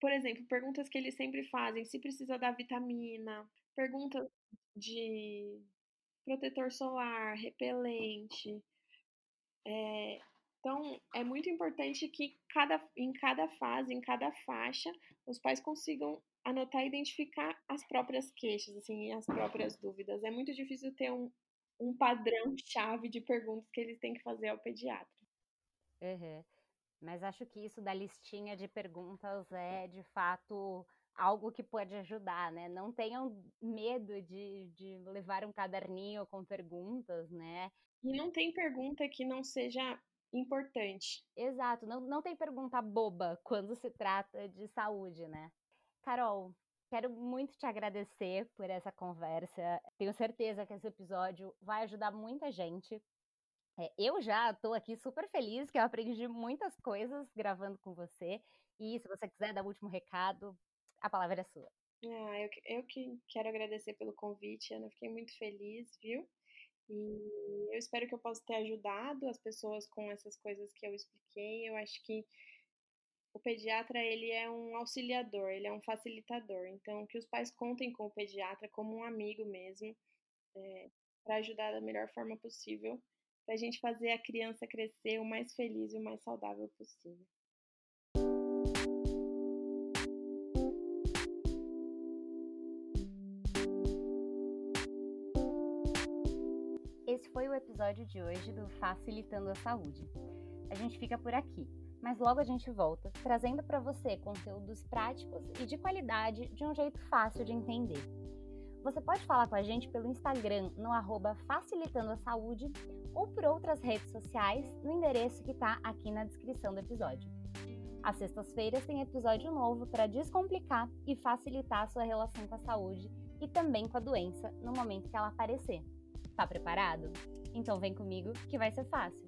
por exemplo, perguntas que eles sempre fazem, se precisa dar vitamina, perguntas de protetor solar, repelente, é, então, é muito importante que cada, em cada fase, em cada faixa, os pais consigam anotar e identificar as próprias queixas, assim, as próprias dúvidas. É muito difícil ter um, um padrão-chave de perguntas que eles têm que fazer ao pediatra. Uhum. Mas acho que isso da listinha de perguntas é, de fato, algo que pode ajudar, né? Não tenham medo de, de levar um caderninho com perguntas, né? E não tem pergunta que não seja importante. Exato, não, não tem pergunta boba quando se trata de saúde, né? Carol, quero muito te agradecer por essa conversa. Tenho certeza que esse episódio vai ajudar muita gente. É, eu já estou aqui super feliz que eu aprendi muitas coisas gravando com você. E se você quiser dar o último recado, a palavra é sua. Ah, eu, eu que quero agradecer pelo convite, Ana. Fiquei muito feliz, viu? E eu espero que eu possa ter ajudado as pessoas com essas coisas que eu expliquei. Eu acho que o pediatra ele é um auxiliador, ele é um facilitador. Então, que os pais contem com o pediatra como um amigo mesmo, é, para ajudar da melhor forma possível, para a gente fazer a criança crescer o mais feliz e o mais saudável possível. Episódio de hoje do Facilitando a Saúde. A gente fica por aqui, mas logo a gente volta trazendo para você conteúdos práticos e de qualidade de um jeito fácil de entender. Você pode falar com a gente pelo Instagram no arroba Facilitando a Saúde ou por outras redes sociais no endereço que está aqui na descrição do episódio. Às sextas-feiras tem episódio novo para descomplicar e facilitar a sua relação com a saúde e também com a doença no momento que ela aparecer. Tá preparado? Então vem comigo que vai ser fácil.